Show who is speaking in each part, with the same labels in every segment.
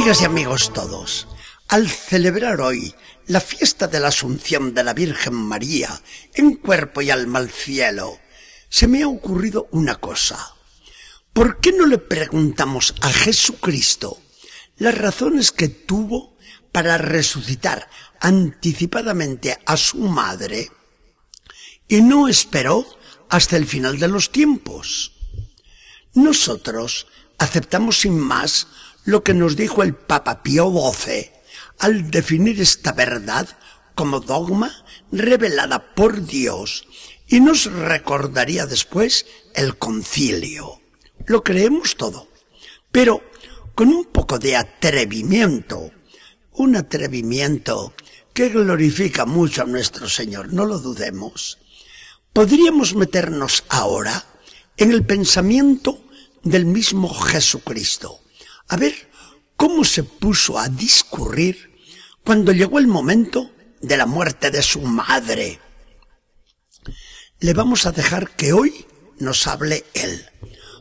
Speaker 1: Amigas y amigos todos, al celebrar hoy la fiesta de la Asunción de la Virgen María en cuerpo y alma al cielo, se me ha ocurrido una cosa. ¿Por qué no le preguntamos a Jesucristo las razones que tuvo para resucitar anticipadamente a su madre y no esperó hasta el final de los tiempos? Nosotros aceptamos sin más lo que nos dijo el Papa Pío XII al definir esta verdad como dogma revelada por Dios y nos recordaría después el concilio. Lo creemos todo, pero con un poco de atrevimiento, un atrevimiento que glorifica mucho a nuestro Señor, no lo dudemos. Podríamos meternos ahora en el pensamiento del mismo Jesucristo. A ver cómo se puso a discurrir cuando llegó el momento de la muerte de su madre. Le vamos a dejar que hoy nos hable él,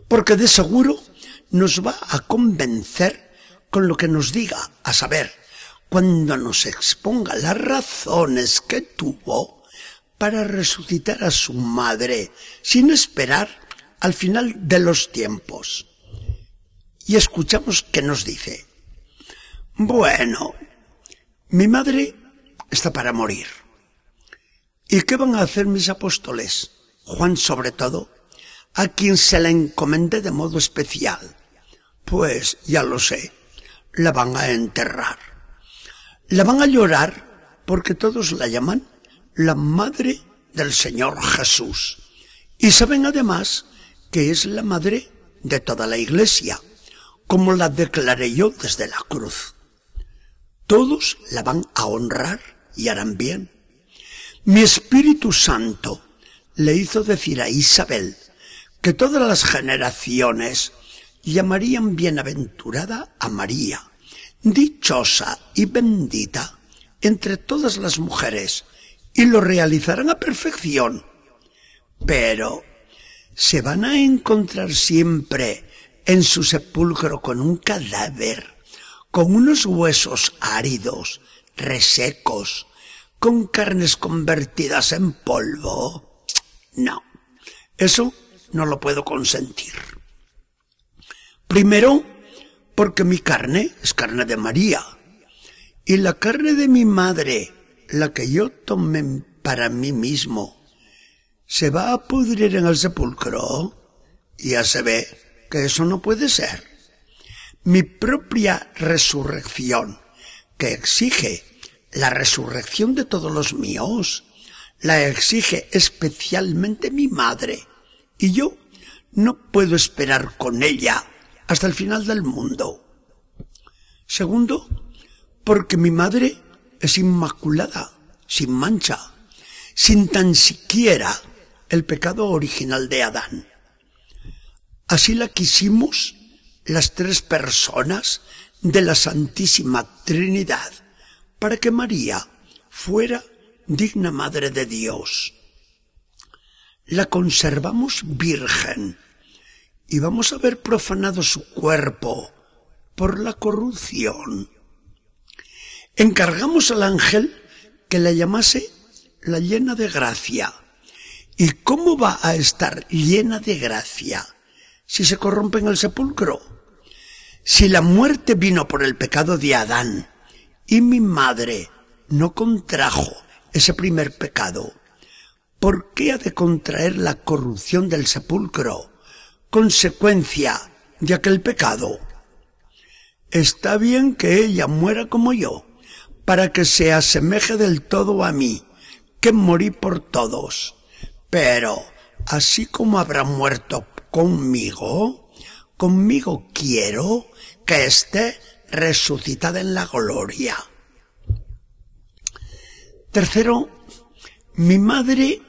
Speaker 1: porque de seguro nos va a convencer con lo que nos diga, a saber, cuando nos exponga las razones que tuvo para resucitar a su madre sin esperar al final de los tiempos. Y escuchamos que nos dice, bueno, mi madre está para morir. ¿Y qué van a hacer mis apóstoles? Juan sobre todo, a quien se la encomendé de modo especial. Pues ya lo sé, la van a enterrar. La van a llorar porque todos la llaman la madre del Señor Jesús. Y saben además que es la madre de toda la iglesia, como la declaré yo desde la cruz. Todos la van a honrar y harán bien. Mi Espíritu Santo le hizo decir a Isabel que todas las generaciones llamarían bienaventurada a María, dichosa y bendita entre todas las mujeres, y lo realizarán a perfección. Pero se van a encontrar siempre en su sepulcro con un cadáver, con unos huesos áridos, resecos, con carnes convertidas en polvo. No, eso no lo puedo consentir. Primero, porque mi carne es carne de María, y la carne de mi madre, la que yo tomé para mí mismo, se va a pudrir en el sepulcro, ya se ve que eso no puede ser. Mi propia resurrección, que exige la resurrección de todos los míos, la exige especialmente mi madre, y yo no puedo esperar con ella hasta el final del mundo. Segundo, porque mi madre es inmaculada, sin mancha, sin tan siquiera el pecado original de Adán. Así la quisimos las tres personas de la Santísima Trinidad para que María fuera digna Madre de Dios. La conservamos virgen y vamos a ver profanado su cuerpo por la corrupción. Encargamos al ángel que la llamase la llena de gracia ¿Y cómo va a estar llena de gracia si se corrompe en el sepulcro? Si la muerte vino por el pecado de Adán y mi madre no contrajo ese primer pecado, ¿por qué ha de contraer la corrupción del sepulcro, consecuencia de aquel pecado? Está bien que ella muera como yo, para que se asemeje del todo a mí, que morí por todos pero así como habrá muerto conmigo, conmigo quiero que esté resucitada en la gloria. Tercero, mi madre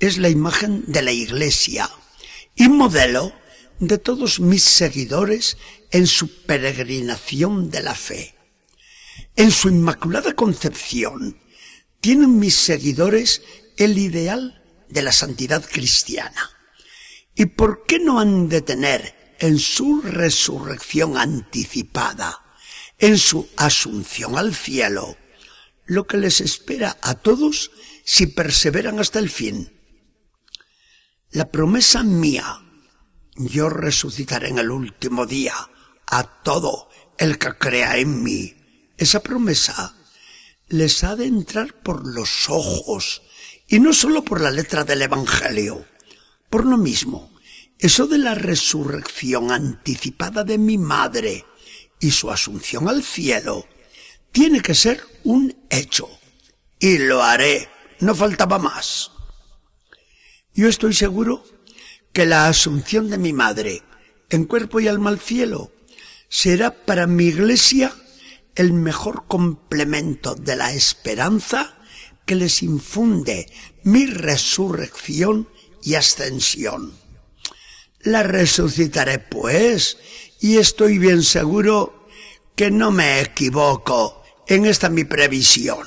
Speaker 1: es la imagen de la iglesia y modelo de todos mis seguidores en su peregrinación de la fe. En su inmaculada concepción tienen mis seguidores el ideal de la santidad cristiana. ¿Y por qué no han de tener en su resurrección anticipada en su asunción al cielo, lo que les espera a todos si perseveran hasta el fin. La promesa mía, yo resucitaré en el último día a todo el que crea en mí. Esa promesa les ha de entrar por los ojos y no solo por la letra del Evangelio. Por lo mismo, eso de la resurrección anticipada de mi madre y su asunción al cielo tiene que ser un hecho. Y lo haré. No faltaba más. Yo estoy seguro que la asunción de mi madre en cuerpo y alma al cielo será para mi iglesia el mejor complemento de la esperanza que les infunde mi resurrección y ascensión. La resucitaré pues, y estoy bien seguro que no me equivoco en esta mi previsión.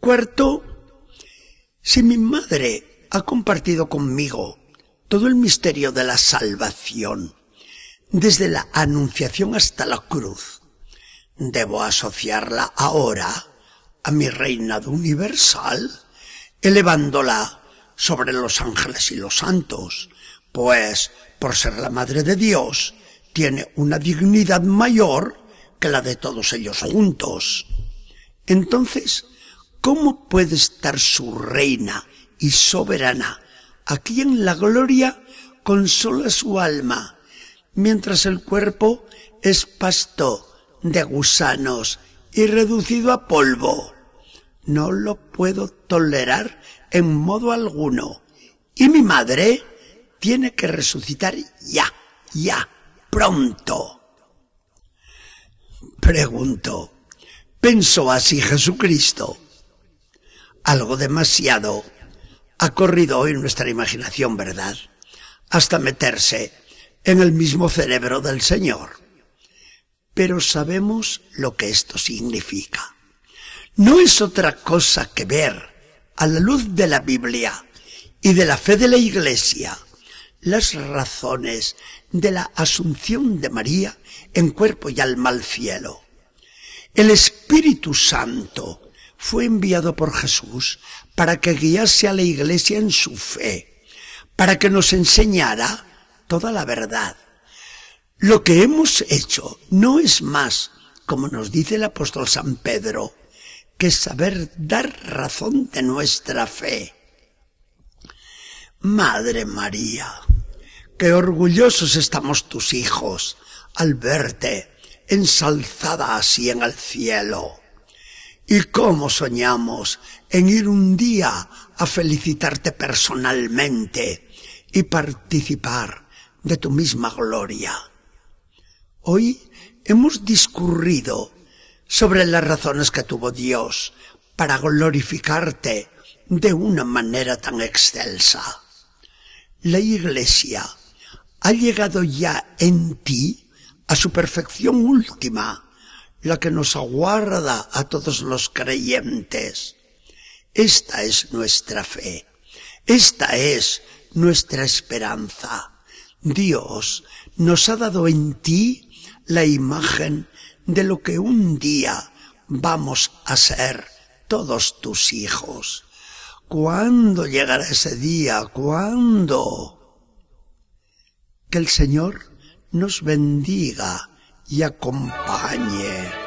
Speaker 1: Cuarto, si mi madre ha compartido conmigo todo el misterio de la salvación, desde la anunciación hasta la cruz, debo asociarla ahora a mi reinado universal, elevándola sobre los ángeles y los santos, pues, por ser la Madre de Dios, tiene una dignidad mayor que la de todos ellos juntos. Entonces, ¿cómo puede estar su reina y soberana aquí en la gloria con sola su alma, mientras el cuerpo es pasto de gusanos y reducido a polvo. No lo puedo tolerar en modo alguno. Y mi madre tiene que resucitar ya, ya, pronto. Pregunto, ¿pensó así Jesucristo? Algo demasiado ha corrido hoy nuestra imaginación, ¿verdad? Hasta meterse en el mismo cerebro del Señor pero sabemos lo que esto significa. No es otra cosa que ver, a la luz de la Biblia y de la fe de la Iglesia, las razones de la asunción de María en cuerpo y alma al cielo. El Espíritu Santo fue enviado por Jesús para que guiase a la Iglesia en su fe, para que nos enseñara toda la verdad lo que hemos hecho no es más, como nos dice el apóstol San Pedro, que saber dar razón de nuestra fe. Madre María, qué orgullosos estamos tus hijos al verte ensalzada así en el cielo. Y cómo soñamos en ir un día a felicitarte personalmente y participar de tu misma gloria. Hoy hemos discurrido sobre las razones que tuvo Dios para glorificarte de una manera tan excelsa. La Iglesia ha llegado ya en ti a su perfección última, la que nos aguarda a todos los creyentes. Esta es nuestra fe, esta es nuestra esperanza. Dios nos ha dado en ti la imagen de lo que un día vamos a ser todos tus hijos. ¿Cuándo llegará ese día? ¿Cuándo? Que el Señor nos bendiga y acompañe.